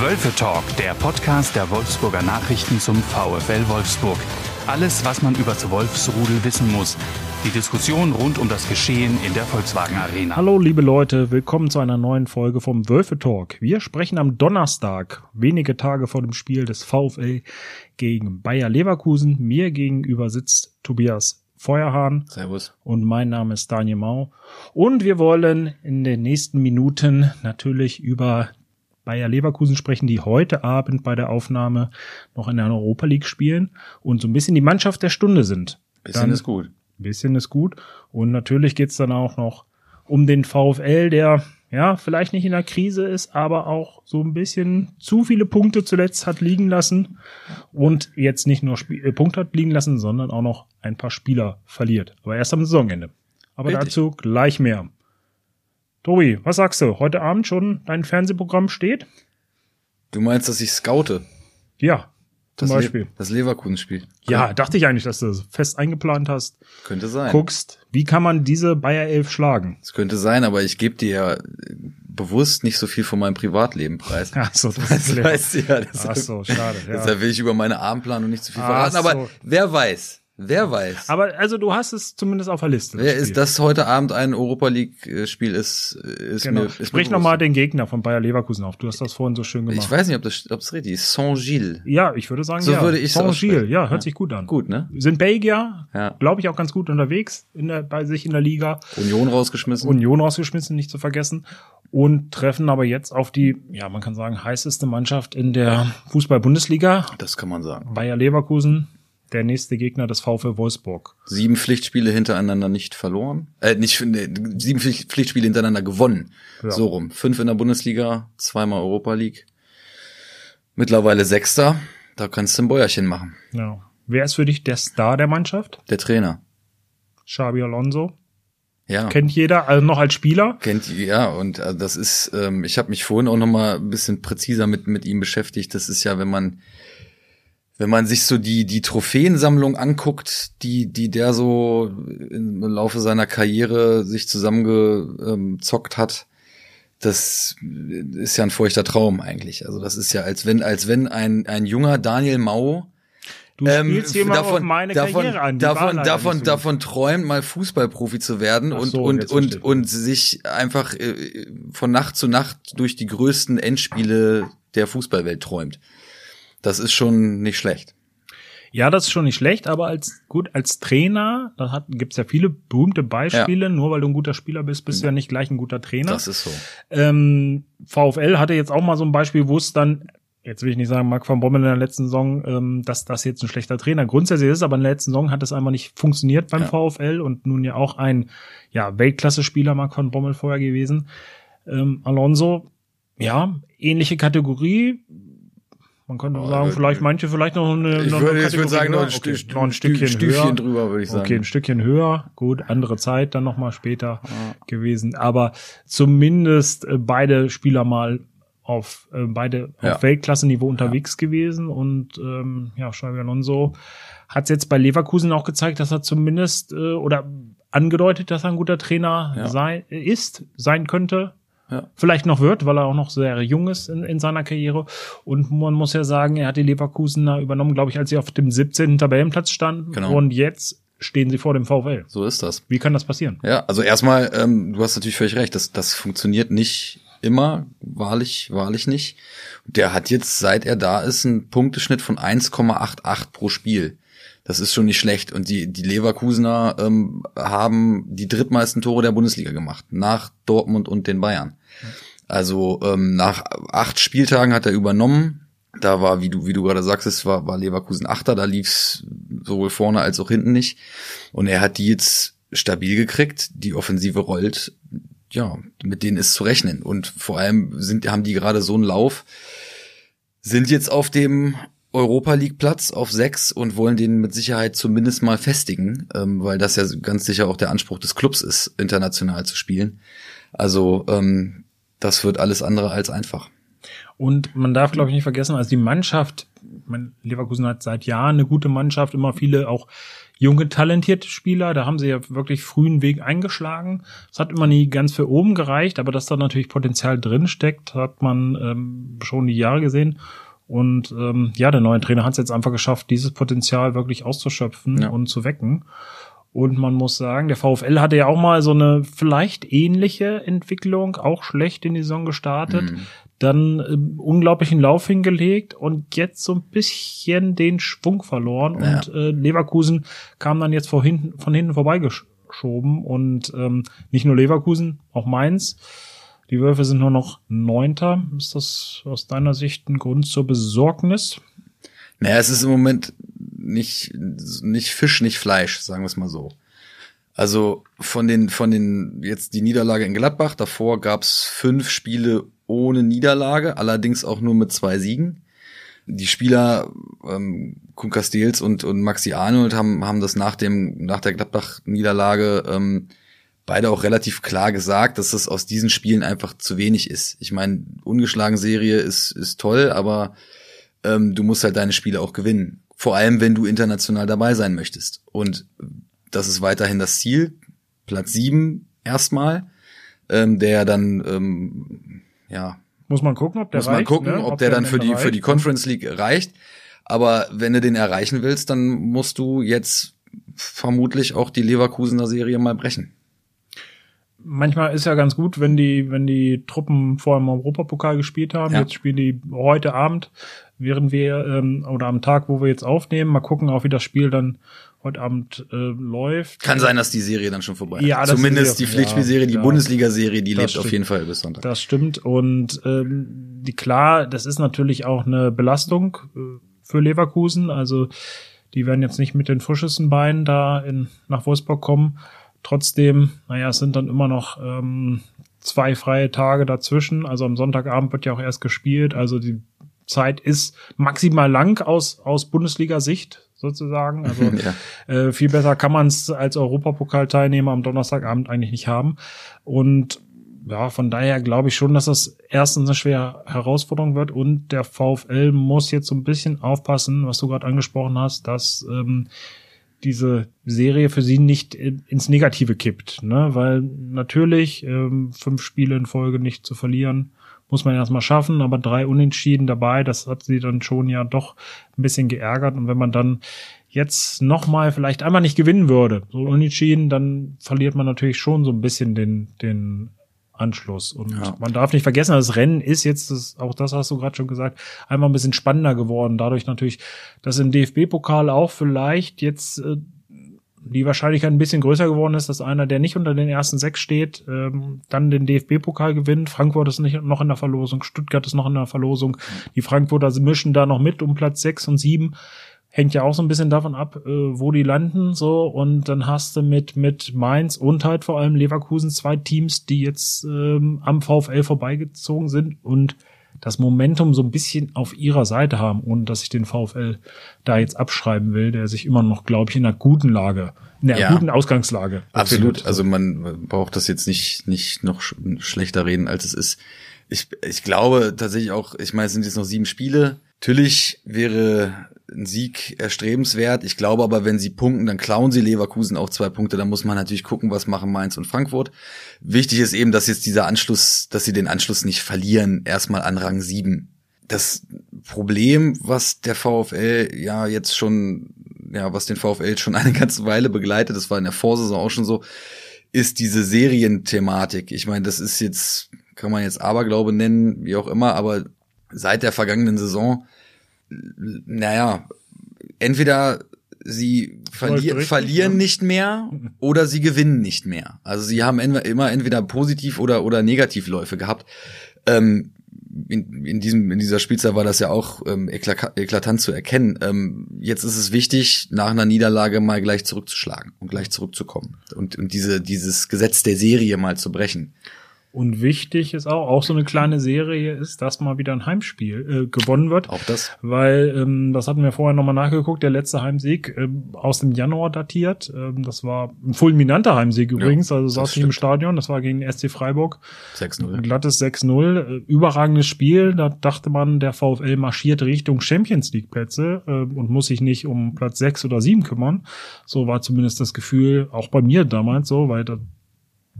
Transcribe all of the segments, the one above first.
Wölfe Talk, der Podcast der Wolfsburger Nachrichten zum VfL Wolfsburg. Alles, was man über das Wolfsrudel wissen muss. Die Diskussion rund um das Geschehen in der Volkswagen Arena. Hallo liebe Leute, willkommen zu einer neuen Folge vom Wölfe Talk. Wir sprechen am Donnerstag, wenige Tage vor dem Spiel des VfL gegen Bayer Leverkusen. Mir gegenüber sitzt Tobias Feuerhahn. Servus. Und mein Name ist Daniel Mau. Und wir wollen in den nächsten Minuten natürlich über Bayer Leverkusen sprechen, die heute Abend bei der Aufnahme noch in der Europa League spielen und so ein bisschen die Mannschaft der Stunde sind. Bisschen Dann- ist gut. Bisschen ist gut. Und natürlich geht's dann auch noch um den VfL, der ja vielleicht nicht in der Krise ist, aber auch so ein bisschen zu viele Punkte zuletzt hat liegen lassen und jetzt nicht nur Spie äh, Punkte hat liegen lassen, sondern auch noch ein paar Spieler verliert. Aber erst am Saisonende. Aber Richtig. dazu gleich mehr. Tobi, was sagst du? Heute Abend schon dein Fernsehprogramm steht? Du meinst, dass ich scoute? Ja, zum Das Le- Beispiel. Das Leverkusen-Spiel. Ja, dachte ich eigentlich, dass du das fest eingeplant hast. Könnte sein. Guckst, wie kann man diese Bayer 11 schlagen? Es könnte sein, aber ich gebe dir ja äh, bewusst nicht so viel von meinem Privatleben preis. Ach so, das Das ist weißt du ja. Deshalb, Ach so, schade. Ja. deshalb will ich über meine Abendplanung nicht zu viel Ach verraten. Aber so. wer weiß? Wer weiß? Aber also du hast es zumindest auf der Liste. wer ist das heute Abend ein Europa League-Spiel ist, ist Genau. mir. Ist Sprich nochmal den Gegner von Bayer Leverkusen auf. Du hast das vorhin so schön gemacht. Ich weiß nicht, ob das, ob das richtig ist. Saint-Gilles. ja, ich würde sagen, So ja. würde ich's Saint-Gilles, ja, hört Ja. sich gut an. Gut, ne? Sind Belgier, Ja. glaube ich, auch ganz gut unterwegs in der, bei sich in der Liga. Union rausgeschmissen. Union rausgeschmissen, nicht zu vergessen. Und treffen aber jetzt auf die, ja, man kann sagen, heißeste Mannschaft in der Fußball-Bundesliga. das kann man sagen. Bayer Leverkusen, der nächste Gegner des VfL Wolfsburg. sieben Pflichtspiele hintereinander nicht verloren. Äh, nicht nee, sieben Pflicht- Pflichtspiele hintereinander gewonnen. Ja. So rum. Fünf in der Bundesliga, zweimal Europa League. Mittlerweile Sechster. Da kannst du ein Bäuerchen machen. Ja. Wer ist für dich der Star der Mannschaft? Der Trainer. Xabi Alonso. Ja. Kennt jeder, also noch als Spieler. Kennt ja und äh, das ist, ähm, ich habe mich vorhin auch noch mal ein bisschen präziser mit mit ihm beschäftigt. Das ist ja, wenn man wenn man sich so die die Trophäensammlung anguckt, die die der so im Laufe seiner Karriere sich zusammengezockt hat, das ist ja ein feuchter Traum eigentlich. Also das ist ja als wenn als wenn ein ein junger Daniel Mau Du ähm, spielst mal auf meine davon, Karriere an. Die davon, davon, so davon träumt, mal Fußballprofi zu werden Ach und, so, und, und, und sich einfach äh, von Nacht zu Nacht durch die größten Endspiele der Fußballwelt träumt. Das ist schon nicht schlecht. Ja, das ist schon nicht schlecht, aber als gut als Trainer, da hat, gibt's ja viele berühmte Beispiele. Nur weil du ein guter Spieler bist, bist du ja nicht gleich ein guter Trainer. Das ist so. Ähm, VfL hatte jetzt auch mal so ein Beispiel, wo es dann, jetzt will ich nicht sagen, Marc van Bommel in der letzten Saison, ähm, dass das jetzt ein schlechter Trainer grundsätzlich ist, aber in der letzten Saison hat es einfach nicht funktioniert beim Ja. VfL und nun ja auch ein ja, Weltklasse-Spieler Marc van Bommel vorher gewesen. Ähm, Alonso, ja, ähnliche Kategorie. Man könnte Oh, sagen, vielleicht manche vielleicht noch eine, noch eine Kategorie höher. okay, noch ein Stückchen Stüfchen höher. drüber, würde ich sagen. Okay, ein Stückchen höher. Gut, andere Zeit dann nochmal später gewesen. Aber zumindest äh, beide Spieler mal auf äh, beide Ja. auf Weltklasse-Niveau unterwegs gewesen. Und ähm, ja, Xabi Alonso hat jetzt bei Leverkusen auch gezeigt, dass er zumindest äh, oder angedeutet, dass er ein guter Trainer Ja. sei, ist, sein könnte. Ja. Vielleicht noch wird, weil er auch noch sehr jung ist in, in seiner Karriere. Und man muss ja sagen, er hat die Leverkusener übernommen, glaube ich, als sie auf dem 17. Tabellenplatz standen. Genau. Und jetzt stehen sie vor dem VfL. So ist das. Wie kann das passieren? Ja, also erstmal, ähm, du hast natürlich völlig recht, das, das funktioniert nicht immer, wahrlich, wahrlich nicht. Der hat jetzt, seit er da ist, einen Punkteschnitt von 1,88 pro Spiel. Das ist schon nicht schlecht. Und die, die Leverkusener ähm, haben die drittmeisten Tore der Bundesliga gemacht, nach Dortmund und den Bayern. Also ähm, nach acht Spieltagen hat er übernommen. Da war, wie du, wie du gerade sagst, es war, war Leverkusen Achter, da lief's sowohl vorne als auch hinten nicht. Und er hat die jetzt stabil gekriegt, die Offensive rollt, ja, mit denen ist zu rechnen. Und vor allem sind, haben die gerade so einen Lauf, sind jetzt auf dem Europa League Platz auf sechs und wollen den mit Sicherheit zumindest mal festigen, ähm, weil das ja ganz sicher auch der Anspruch des Clubs ist, international zu spielen. Also ähm, das wird alles andere als einfach. Und man darf, glaube ich, nicht vergessen, also die Mannschaft, man, Leverkusen hat seit Jahren eine gute Mannschaft, immer viele auch junge, talentierte Spieler. Da haben sie ja wirklich frühen Weg eingeschlagen. Es hat immer nie ganz für oben gereicht, aber dass da natürlich Potenzial drin steckt, hat man ähm, schon die Jahre gesehen. Und ähm, ja, der neue Trainer hat es jetzt einfach geschafft, dieses Potenzial wirklich auszuschöpfen ja. und zu wecken. Und man muss sagen, der VfL hatte ja auch mal so eine vielleicht ähnliche Entwicklung, auch schlecht in die Saison gestartet, mhm. dann äh, unglaublichen Lauf hingelegt und jetzt so ein bisschen den Schwung verloren. Ja. Und äh, Leverkusen kam dann jetzt vor hinten, von hinten vorbeigeschoben. Und ähm, nicht nur Leverkusen, auch Mainz. Die Wölfe sind nur noch Neunter. Ist das aus deiner Sicht ein Grund zur Besorgnis? Naja, es ist im Moment nicht, nicht Fisch, nicht Fleisch, sagen wir es mal so. Also von den, von den, jetzt die Niederlage in Gladbach, davor gab's fünf Spiele ohne Niederlage, allerdings auch nur mit zwei Siegen. Die Spieler ähm, Kuhn Castells und, und Maxi Arnold haben, haben das nach dem, nach der Gladbach-Niederlage ähm, beide auch relativ klar gesagt, dass es aus diesen Spielen einfach zu wenig ist. Ich meine, ungeschlagen Serie ist, ist toll, aber ähm, du musst halt deine Spiele auch gewinnen. Vor allem, wenn du international dabei sein möchtest. Und das ist weiterhin das Ziel. Platz sieben erstmal, ähm, der dann ähm, ja muss man gucken, ob der muss man reicht, gucken, ne? ob, ob, der, dann für die reicht. für die Conference League reicht. Aber wenn du den erreichen willst, dann musst du jetzt vermutlich auch die Leverkusener Serie mal brechen manchmal ist ja ganz gut, wenn die, wenn die Truppen vor dem Europapokal gespielt haben. Ja. Jetzt spielen die heute Abend, während wir ähm, oder am Tag, wo wir jetzt aufnehmen. Mal gucken, auch wie das Spiel dann heute Abend äh, läuft. Kann sein, dass die Serie dann schon vorbei ist. Ja, Zumindest die Pflichtspielserie, die ja, Bundesliga-Serie, die lebt stimmt. auf jeden Fall bis Sonntag. Das stimmt. Und ähm, die klar, das ist natürlich auch eine Belastung äh, für Leverkusen. Also die werden jetzt nicht mit den frischesten Beinen da in, nach Wolfsburg kommen. Trotzdem, naja, es sind dann immer noch ähm, zwei freie Tage dazwischen. Also am Sonntagabend wird ja auch erst gespielt. Also die Zeit ist maximal lang aus, aus Bundesliga-Sicht sozusagen. Also ja. äh, viel besser kann man es als Europapokalteilnehmer am Donnerstagabend eigentlich nicht haben. Und ja, von daher glaube ich schon, dass das erstens eine schwere Herausforderung wird und der VfL muss jetzt so ein bisschen aufpassen, was du gerade angesprochen hast, dass ähm, diese Serie für sie nicht ins Negative kippt, ne? Weil natürlich ähm, fünf Spiele in Folge nicht zu verlieren muss man erstmal schaffen, aber drei Unentschieden dabei, das hat sie dann schon ja doch ein bisschen geärgert und wenn man dann jetzt nochmal vielleicht einmal nicht gewinnen würde, so unentschieden, dann verliert man natürlich schon so ein bisschen den den Anschluss. Und ja. man darf nicht vergessen, das Rennen ist jetzt, das, auch das hast du gerade schon gesagt, einmal ein bisschen spannender geworden. Dadurch natürlich, dass im DFB-Pokal auch vielleicht jetzt äh, die Wahrscheinlichkeit ein bisschen größer geworden ist, dass einer, der nicht unter den ersten sechs steht, ähm, dann den DFB-Pokal gewinnt. Frankfurt ist nicht noch in der Verlosung, Stuttgart ist noch in der Verlosung. Die Frankfurter mischen da noch mit um Platz sechs und sieben hängt ja auch so ein bisschen davon ab, äh, wo die landen, so. Und dann hast du mit, mit Mainz und halt vor allem Leverkusen zwei Teams, die jetzt ähm, am VfL vorbeigezogen sind und das Momentum so ein bisschen auf ihrer Seite haben, ohne dass ich den VfL da jetzt abschreiben will, der sich immer noch, glaube ich, in einer guten Lage, in einer ja, guten Ausgangslage. Absolut. Befindet. Also man braucht das jetzt nicht, nicht noch schlechter reden, als es ist. Ich, ich glaube tatsächlich auch, ich meine, es sind jetzt noch sieben Spiele. Natürlich wäre ein Sieg erstrebenswert. Ich glaube aber, wenn sie punkten, dann klauen sie Leverkusen auch zwei Punkte. Dann muss man natürlich gucken, was machen Mainz und Frankfurt. Wichtig ist eben, dass jetzt dieser Anschluss, dass sie den Anschluss nicht verlieren, erstmal an Rang sieben. Das Problem, was der VfL ja jetzt schon, ja, was den VfL schon eine ganze Weile begleitet, das war in der Vorsaison auch schon so, ist diese Serienthematik. Ich meine, das ist jetzt, kann man jetzt Aberglaube nennen, wie auch immer, aber seit der vergangenen Saison naja, entweder sie verli verlieren ja. nicht mehr oder sie gewinnen nicht mehr. Also sie haben immer entweder positiv oder oder Negativläufe gehabt. Ähm, in, in diesem in dieser Spielzeit war das ja auch ähm, eklatant zu erkennen. Ähm, jetzt ist es wichtig, nach einer Niederlage mal gleich zurückzuschlagen und gleich zurückzukommen und und diese dieses Gesetz der Serie mal zu brechen. Und wichtig ist auch, auch so eine kleine Serie ist, dass mal wieder ein Heimspiel äh, gewonnen wird. Auch das. Weil, ähm, das hatten wir vorher nochmal nachgeguckt, der letzte Heimsieg ähm, aus dem Januar datiert. Ähm, das war ein fulminanter Heimsieg übrigens, Ja, also saß ich stimmt. im Stadion, das war gegen SC Freiburg. 6-0. Ein glattes 6-0, äh, überragendes Spiel. Da dachte man, der VfL marschiert Richtung Champions League Plätze äh, und muss sich nicht um Platz 6 oder 7 kümmern. So war zumindest das Gefühl, auch bei mir damals so, weil da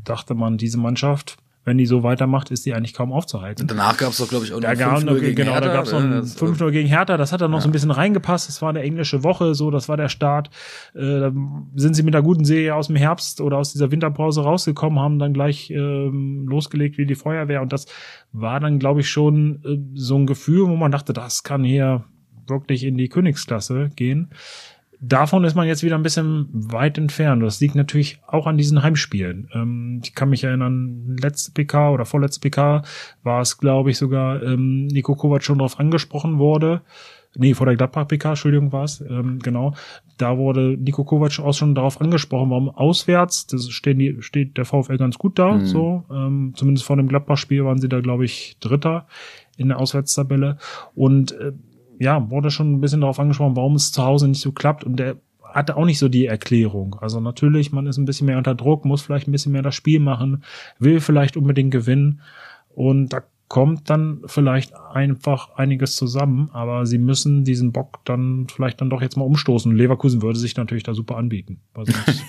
dachte man, diese Mannschaft, wenn die so weitermacht, ist die eigentlich kaum aufzuhalten. Danach gab es doch, glaube ich, auch noch Da gab 5-0 noch, gegen genau, Hertha, da gab es noch ne? ein Das- 5-0 gegen Hertha, das hat dann noch so ein Ja. bisschen reingepasst, das war eine englische Woche, so, das war der Start. Äh, da sind sie mit einer guten Serie aus dem Herbst oder aus dieser Winterpause rausgekommen, haben dann gleich ähm, losgelegt wie die Feuerwehr und das war dann, glaube ich, schon äh, so ein Gefühl, wo man dachte, das kann hier wirklich in die Königsklasse gehen. Davon ist man jetzt wieder ein bisschen weit entfernt. Das liegt natürlich auch an diesen Heimspielen. Ähm, ich kann mich erinnern, letzte PK oder vorletzte PK war es, glaube ich, sogar ähm, Nico Kovac schon darauf angesprochen wurde. Nee, vor der Gladbach-PK, Entschuldigung, war es, ähm, genau. Da wurde Nico Kovac auch schon darauf angesprochen, warum auswärts, das stehen die, steht der VfL ganz gut da, Mhm. so. Ähm, zumindest vor dem Gladbach-Spiel waren sie da, glaube ich, Dritter in der Auswärtstabelle. Und äh, ja, wurde schon ein bisschen darauf angesprochen, warum es zu Hause nicht so klappt. Und der hatte auch nicht so die Erklärung. Also natürlich, man ist ein bisschen mehr unter Druck, muss vielleicht ein bisschen mehr das Spiel machen, will vielleicht unbedingt gewinnen. Und da kommt dann vielleicht einfach einiges zusammen, aber sie müssen diesen Bock dann vielleicht dann doch jetzt mal umstoßen. Leverkusen würde sich natürlich da super anbieten. Weil sonst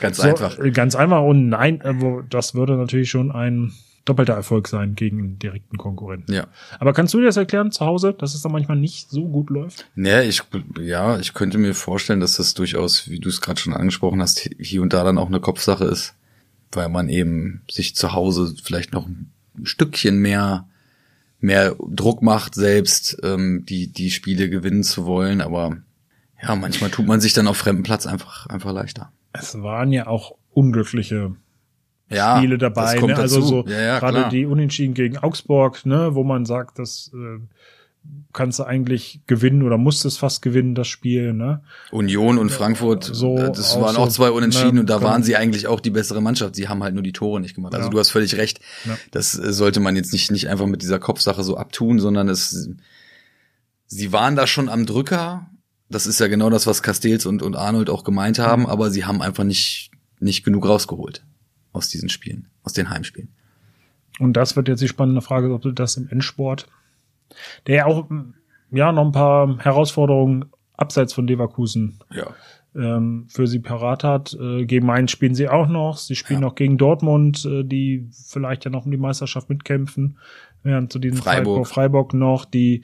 Ganz so, einfach. äh, Ganz einfach und nein, äh, das würde natürlich schon ein doppelter Erfolg sein gegen einen direkten Konkurrenten. Ja. Aber kannst du dir das erklären zu Hause, dass es da manchmal nicht so gut läuft? Nee, ich, ja, ich könnte mir vorstellen, dass das durchaus, wie du es gerade schon angesprochen hast, hier und da dann auch eine Kopfsache ist, weil man eben sich zu Hause vielleicht noch ein Stückchen mehr, mehr Druck macht, selbst ähm, die, die Spiele gewinnen zu wollen, aber ja, manchmal tut man sich dann auf fremdem Platz einfach, einfach leichter. Es waren ja auch unglückliche Ja, Spiele dabei, ne? also dazu. so ja, ja, gerade die Unentschieden gegen Augsburg, ne, wo man sagt, das äh, kannst du eigentlich gewinnen oder musst es fast gewinnen, das Spiel, ne? Union und Frankfurt, so das auch waren auch zwei Unentschieden ne, und da kann- waren sie eigentlich auch die bessere Mannschaft. Sie haben halt nur die Tore nicht gemacht. Also Ja. du hast völlig recht. Ja. Das äh, sollte man jetzt nicht, nicht einfach mit dieser Kopfsache so abtun, sondern es, sie waren da schon am Drücker. Das ist ja genau das, was Castells und, und Arnold auch gemeint Mhm. haben, aber sie haben einfach nicht, nicht genug rausgeholt aus diesen Spielen, aus den Heimspielen. Und das wird jetzt die spannende Frage, ob du das im Endsport, der ja auch ja noch ein paar Herausforderungen abseits von Leverkusen Ja. ähm, für sie parat hat. Äh, gegen Mainz spielen sie auch noch. Sie spielen Ja. noch gegen Dortmund, äh, die vielleicht ja noch um die Meisterschaft mitkämpfen. Während zu diesem Freiburg. Freiburg noch, die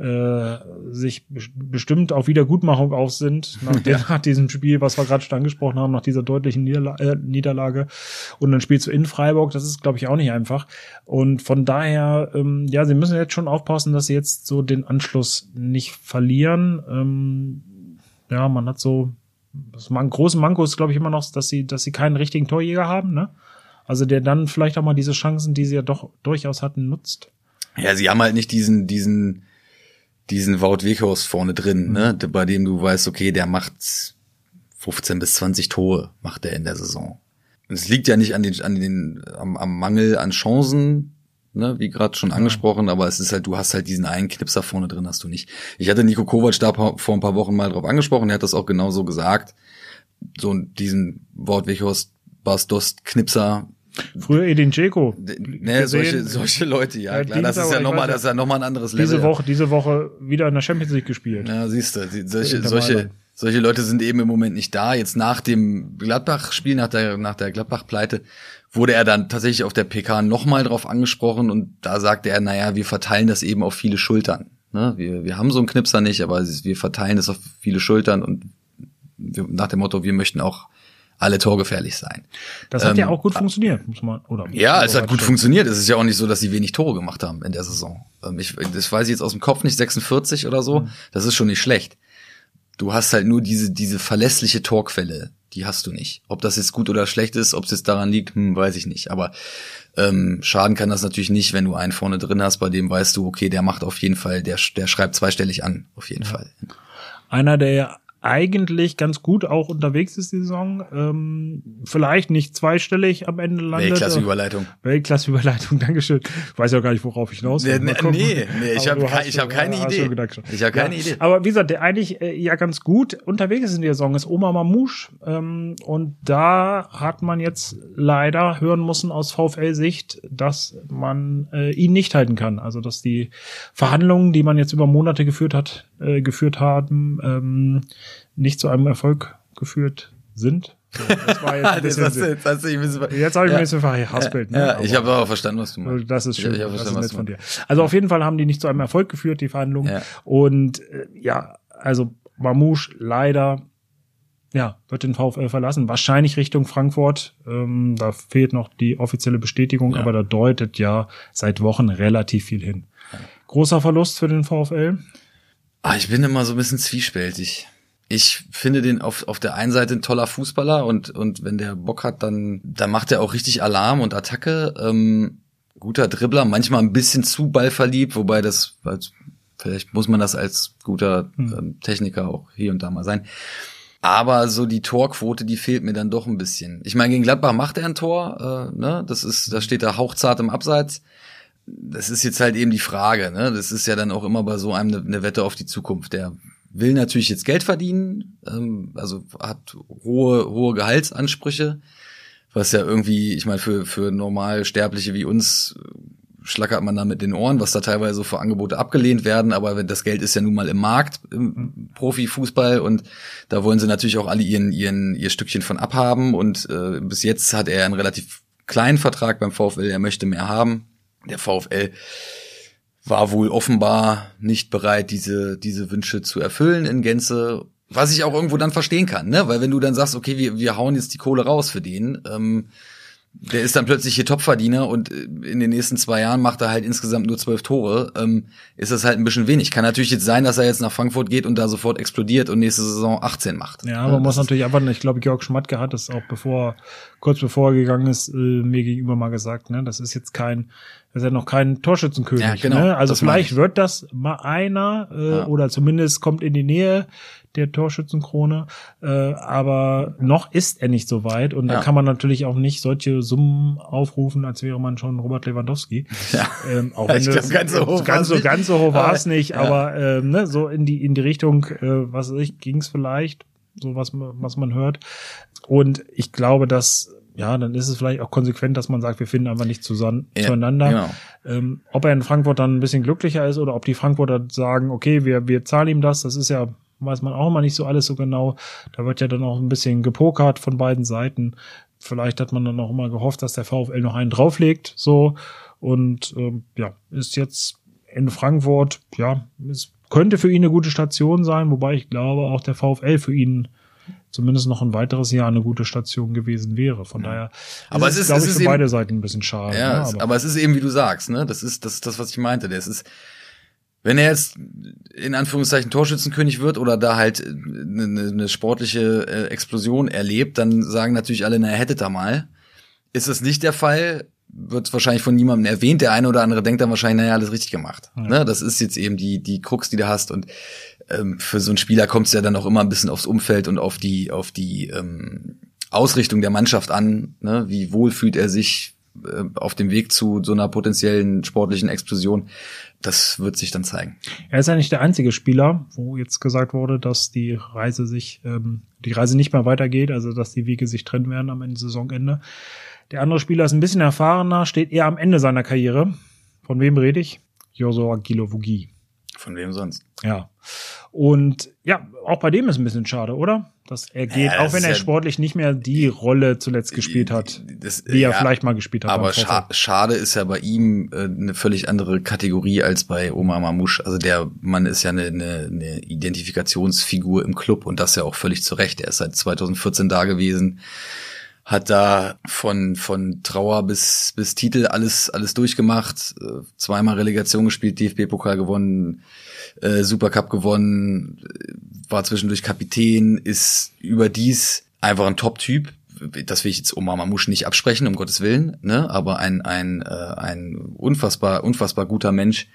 äh, sich bes- bestimmt auf Wiedergutmachung aus sind nach, der, nach diesem Spiel, was wir gerade schon angesprochen haben, nach dieser deutlichen Niederla äh, Niederlage. Und dann spielst du in Freiburg, das ist, glaube ich, auch nicht einfach. Und von daher, ähm, ja, sie müssen jetzt schon aufpassen, dass sie jetzt so den Anschluss nicht verlieren. Ähm, ja, man hat so das man große Manko ist, glaube ich, immer noch, dass sie, dass sie keinen richtigen Torjäger haben, ne? Also der dann vielleicht auch mal diese Chancen, die sie ja doch durchaus hatten, nutzt. Ja, sie haben halt nicht diesen, diesen, diesen Wout Weghorst vorne drin, ne, Mhm. bei dem du weißt, okay, der macht 15 bis 20 Tore, macht er in der Saison. Und es liegt ja nicht an den, an den, am, am Mangel an Chancen, ne, wie gerade schon angesprochen, aber es ist halt, du hast halt diesen einen Knipser vorne drin, hast du nicht. Ich hatte Nico Kovac da vor ein paar Wochen mal drauf angesprochen, er hat das auch genauso gesagt. So diesen Wout Weghorst, Bastos, Knipser, Früher Edin Dzeko. Ne, solche, solche Leute, ja, Ja, klar. Das ist ja nochmal, das ist ja nochmal ein anderes Level. Diese Woche, diese Woche wieder in der Champions League gespielt. Ja, siehst du, solche, solche, solche Leute sind eben im Moment nicht da. Jetzt nach dem Gladbach-Spiel, nach der, nach der Gladbach-Pleite, wurde er dann tatsächlich auf der PK nochmal drauf angesprochen und da sagte er, naja, wir verteilen das eben auf viele Schultern. Ne? Wir, wir haben so einen Knipser nicht, aber es wir verteilen das auf viele Schultern und wir, nach dem Motto, wir möchten auch alle torgefährlich sein. Das hat ja Ähm, auch gut funktioniert, muss man, oder? Ja, es hat gut funktioniert. Es ist ja auch nicht so, dass sie wenig Tore gemacht haben in der Saison. Ähm, Ich, das weiß ich jetzt aus dem Kopf nicht, 46 oder so. Das ist schon nicht schlecht. Du hast halt nur diese, diese verlässliche Torquelle. Die hast du nicht. Ob das jetzt gut oder schlecht ist, ob es jetzt daran liegt, hm, weiß ich nicht. Aber ähm, schaden kann das natürlich nicht, wenn du einen vorne drin hast, bei dem weißt du, okay, der macht auf jeden Fall, der, der schreibt zweistellig an, auf jeden Fall. Einer, der ja eigentlich ganz gut auch unterwegs ist die Saison. Ähm, vielleicht nicht zweistellig am Ende landet. Weltklasse-Überleitung. Weltklasse-Überleitung, Dankeschön. Ich weiß ja gar nicht, worauf ich hinaus will. Nee, nee, nee, ich habe ich hab keine Idee. Ich habe keine ja. Idee. Aber wie gesagt, der eigentlich äh, ja ganz gut unterwegs ist in der Saison ist Oma Mamouche. Ähm, und da hat man jetzt leider hören müssen aus VfL-Sicht, dass man äh, ihn nicht halten kann. Also dass die Verhandlungen, die man jetzt über Monate geführt hat, äh, geführt haben, ähm, nicht zu einem Erfolg geführt sind. So, das war jetzt, bisschen, das jetzt, hast du jetzt habe ich ja. ein bisschen verhaspelt. Ne? Ja, ich habe auch verstanden, was du meinst. Das ist schön. Ich, ich das ist nett von dir. Also auf jeden Fall haben die nicht zu einem Erfolg geführt, die Verhandlungen. Ja. Und äh, ja, also Mamouche leider ja, wird den VfL verlassen. Wahrscheinlich Richtung Frankfurt. Ähm, da fehlt noch die offizielle Bestätigung, ja. aber da deutet ja seit Wochen relativ viel hin. Großer Verlust für den VfL. Ah, ich bin immer so ein bisschen zwiespältig. Ich finde den auf, auf der einen Seite ein toller Fußballer und, und wenn der Bock hat, dann, dann macht er auch richtig Alarm und Attacke. Ähm, guter Dribbler, manchmal ein bisschen zu ballverliebt, wobei das, vielleicht muss man das als guter hm. ähm, Techniker auch hier und da mal sein. Aber so die Torquote, die fehlt mir dann doch ein bisschen. Ich meine, gegen Gladbach macht er ein Tor, äh, ne? Das ist, da steht er hauchzart im Abseits das ist jetzt halt eben die Frage, ne? Das ist ja dann auch immer bei so einem eine, eine Wette auf die Zukunft. Der will natürlich jetzt Geld verdienen, ähm, also hat hohe, hohe Gehaltsansprüche, was ja irgendwie, ich meine, für, für normal Sterbliche wie uns äh, schlackert man da mit den Ohren, was da teilweise so für Angebote abgelehnt werden, aber wenn das Geld ist ja nun mal im Markt, im Profifußball und da wollen sie natürlich auch alle ihren, ihren, ihr Stückchen von abhaben und äh, bis jetzt hat er einen relativ kleinen Vertrag beim VfL, er möchte mehr haben. Der VfL war wohl offenbar nicht bereit, diese, diese Wünsche zu erfüllen in Gänze. Was ich auch irgendwo dann verstehen kann, ne? Weil wenn du dann sagst, okay, wir, wir hauen jetzt die Kohle raus für den, ähm, der ist dann plötzlich hier Topverdiener und äh, in den nächsten zwei Jahren macht er halt insgesamt nur zwölf Tore, ähm, ist das halt ein bisschen wenig. Kann natürlich jetzt sein, dass er jetzt nach Frankfurt geht und da sofort explodiert und nächste Saison 18 macht. Ja, aber man muss natürlich einfach, ich glaube, Georg Schmatke hat das auch bevor, kurz bevor er gegangen ist, äh, mir gegenüber mal gesagt, ne, das ist jetzt kein, das ist ja noch kein Torschützenkönig. Ja, genau, ne? Also vielleicht wird das mal einer äh, ja. oder zumindest kommt in die Nähe der Torschützenkrone. Äh, aber noch ist er nicht so weit und ja. da kann man natürlich auch nicht solche Summen aufrufen, als wäre man schon Robert Lewandowski. Ja. Ähm, auch wenn das, ganz so hoch, ganz so, ganz so hoch war es nicht, ja. aber äh, ne, so in die in die Richtung, äh, was weiß ich, ging es vielleicht, so was was man hört. Und ich glaube, dass ja, dann ist es vielleicht auch konsequent, dass man sagt, wir finden einfach nicht zusammen, ja, zueinander. Genau. Ähm, ob er in Frankfurt dann ein bisschen glücklicher ist oder ob die Frankfurter sagen, okay, wir, wir zahlen ihm das, das ist ja weiß man auch immer nicht so alles so genau. Da wird ja dann auch ein bisschen gepokert von beiden Seiten. Vielleicht hat man dann auch immer gehofft, dass der VfL noch einen drauflegt, so. Und ähm, ja, ist jetzt in Frankfurt, ja, es könnte für ihn eine gute Station sein, wobei ich glaube, auch der VfL für ihn zumindest noch ein weiteres Jahr eine gute Station gewesen wäre. Von daher aber ist es ist, glaube ich, für beide Seiten ein bisschen schade. Ja, ne? aber, aber, es ist eben, wie du sagst, ne? Das ist das, ist das was ich meinte. Das ist wenn er jetzt in Anführungszeichen Torschützenkönig wird oder da halt eine, eine sportliche äh, Explosion erlebt, dann sagen natürlich alle, na, er hätte da mal. Ist es nicht der Fall, wird wahrscheinlich von niemandem erwähnt. Der eine oder andere denkt dann wahrscheinlich, naja, alles richtig gemacht. Ja. Ne? Das ist jetzt eben die, die Krux, die du hast. Und ähm, für so einen Spieler kommt es ja dann auch immer ein bisschen aufs Umfeld und auf die, auf die ähm, Ausrichtung der Mannschaft an. Ne? Wie wohl fühlt er sich äh, auf dem Weg zu so einer potenziellen sportlichen Explosion das wird sich dann zeigen. Er ist ja nicht der einzige Spieler, wo jetzt gesagt wurde, dass die Reise sich, ähm, die Reise nicht mehr weitergeht, also dass die Wege sich trennen werden am Ende Saisonende. Der andere Spieler ist ein bisschen erfahrener, steht eher am Ende seiner Karriere. Von wem rede ich? Joshua Gilovugi. Von wem sonst? Ja. Und ja, auch bei dem ist ein bisschen schade, oder? Dass er geht, ja, auch wenn er ja sportlich nicht mehr die Rolle zuletzt gespielt hat, das, die er ja, vielleicht mal gespielt hat. Aber scha schade ist ja bei ihm äh, eine völlig andere Kategorie als bei Omar Mamouche. Also der Mann ist ja eine, eine, eine Identifikationsfigur im Club und das ja auch völlig zu Recht. Er ist seit 2014 da gewesen hat da von von Trauer bis bis Titel alles alles durchgemacht, äh, zweimal Relegation gespielt, DFB Pokal gewonnen, äh, Supercup gewonnen, war zwischendurch Kapitän, ist überdies einfach ein Top-Typ. Das will ich jetzt Omar Mamouche nicht absprechen, um Gottes Willen, ne? aber ein, ein, äh, ein unfassbar, unfassbar guter Mensch,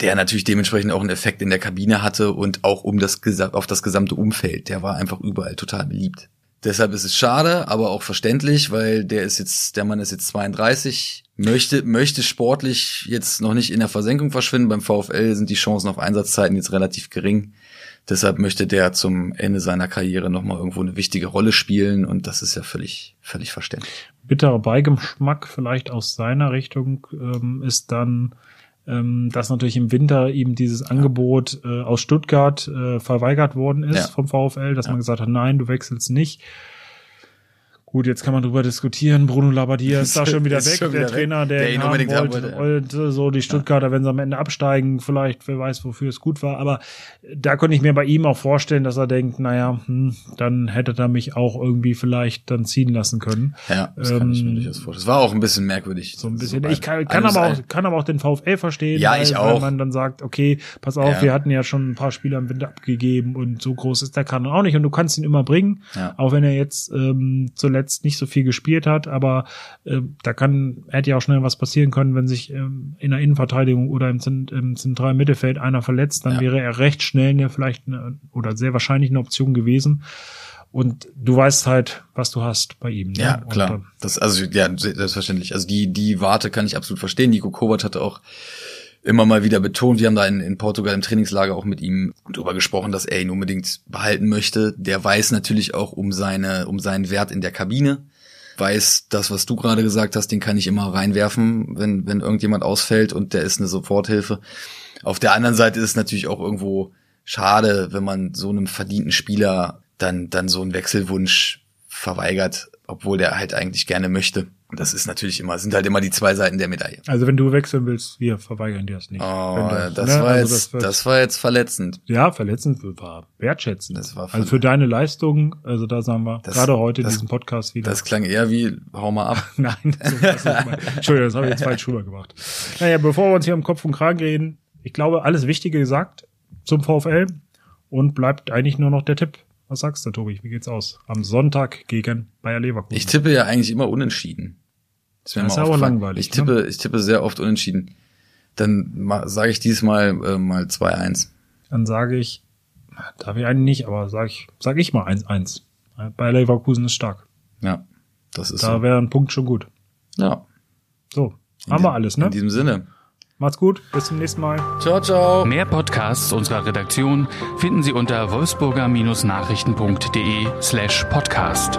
der natürlich dementsprechend auch einen Effekt in der Kabine hatte und auch um das auf das gesamte Umfeld. Der war einfach überall total beliebt. Deshalb ist es schade, aber auch verständlich, weil der ist jetzt, der Mann ist jetzt 32, möchte, möchte sportlich jetzt noch nicht in der Versenkung verschwinden. Beim VfL sind die Chancen auf Einsatzzeiten jetzt relativ gering. Deshalb möchte der zum Ende seiner Karriere nochmal irgendwo eine wichtige Rolle spielen und das ist ja völlig, völlig verständlich. Bitterer Beigeschmack vielleicht aus seiner Richtung ähm, ist dann, ähm, dass natürlich im Winter ihm dieses Angebot äh, aus Stuttgart äh, verweigert worden ist ja. vom VfL, dass ja. man gesagt hat, nein, du wechselst nicht. Gut, jetzt kann man drüber diskutieren. Bruno Labbadia ist da schon wieder weg, schon wieder der Trainer, der, der ihn unbedingt haben wollte. Haben wollte. So die Stuttgarter, ja. wenn sie am Ende absteigen, vielleicht, wer weiß, wofür es gut war. Aber da konnte ich mir bei ihm auch vorstellen, dass er denkt, naja, hm, dann hätte er mich auch irgendwie vielleicht dann ziehen lassen können. Ja, das ähm, kann ich mir ähm, durchaus vorstellen. Das war auch ein bisschen merkwürdig. So ein bisschen. So ich kann, kann aber auch, kann aber auch den VfL verstehen. Ja, weil, ich auch. Wenn man dann sagt, okay, pass auf, ja. wir hatten ja schon ein paar Spieler im Winter abgegeben und so groß ist der Kanon auch nicht und du kannst ihn immer bringen. Ja. Auch wenn er jetzt ähm, zuletzt nicht so viel gespielt hat, aber äh, da kann, hätte ja auch schnell was passieren können, wenn sich ähm, in der Innenverteidigung oder im, im zentralen Mittelfeld einer verletzt, dann ja. wäre er recht schnell eine, vielleicht eine, oder sehr wahrscheinlich eine Option gewesen. Und du weißt halt, was du hast bei ihm. Ne? Ja, klar. Und, das, also, ja, selbstverständlich. Also die, die Warte kann ich absolut verstehen. Nico Kovac hatte auch immer mal wieder betont, wir haben da in, in Portugal im Trainingslager auch mit ihm drüber gesprochen, dass er ihn unbedingt behalten möchte. Der weiß natürlich auch um seine, um seinen Wert in der Kabine weiß, das, was du gerade gesagt hast, den kann ich immer reinwerfen, wenn, wenn irgendjemand ausfällt und der ist eine Soforthilfe. Auf der anderen Seite ist es natürlich auch irgendwo schade, wenn man so einem verdienten Spieler dann, dann so einen Wechselwunsch verweigert, obwohl der halt eigentlich gerne möchte. Das ist natürlich immer, sind halt immer die zwei Seiten der Medaille. Also wenn du wechseln willst, wir verweigern dir das nicht. Oh, du, das, ne? war also jetzt, das, das, war jetzt verletzend. Ja, verletzend war wertschätzend. Das war also für deine Leistung, also da sagen wir, das, gerade heute in diesem Podcast wieder. Das klang eher wie, hau mal ab. Nein, das, das Entschuldigung, das habe ich jetzt falsch rüber gemacht. Naja, bevor wir uns hier um Kopf und Kragen reden, ich glaube, alles Wichtige gesagt zum VfL und bleibt eigentlich nur noch der Tipp. Was sagst du, Tobi? Wie geht's aus? Am Sonntag gegen Bayer Leverkusen. Ich tippe ja eigentlich immer unentschieden. Das, das ist aber langweilig. Ich tippe, ne? ich tippe sehr oft unentschieden. Dann sage ich diesmal äh, mal 2-1. Dann sage ich, darf ich eigentlich nicht, aber sage ich, sag ich mal 1-1. Bayer Leverkusen ist stark. Ja, das ist Da so. wäre ein Punkt schon gut. Ja. So, haben wir alles, ne? In diesem Sinne. Macht's gut, bis zum nächsten Mal. Ciao, ciao. Mehr Podcasts unserer Redaktion finden Sie unter wolfsburger-nachrichten.de slash podcast.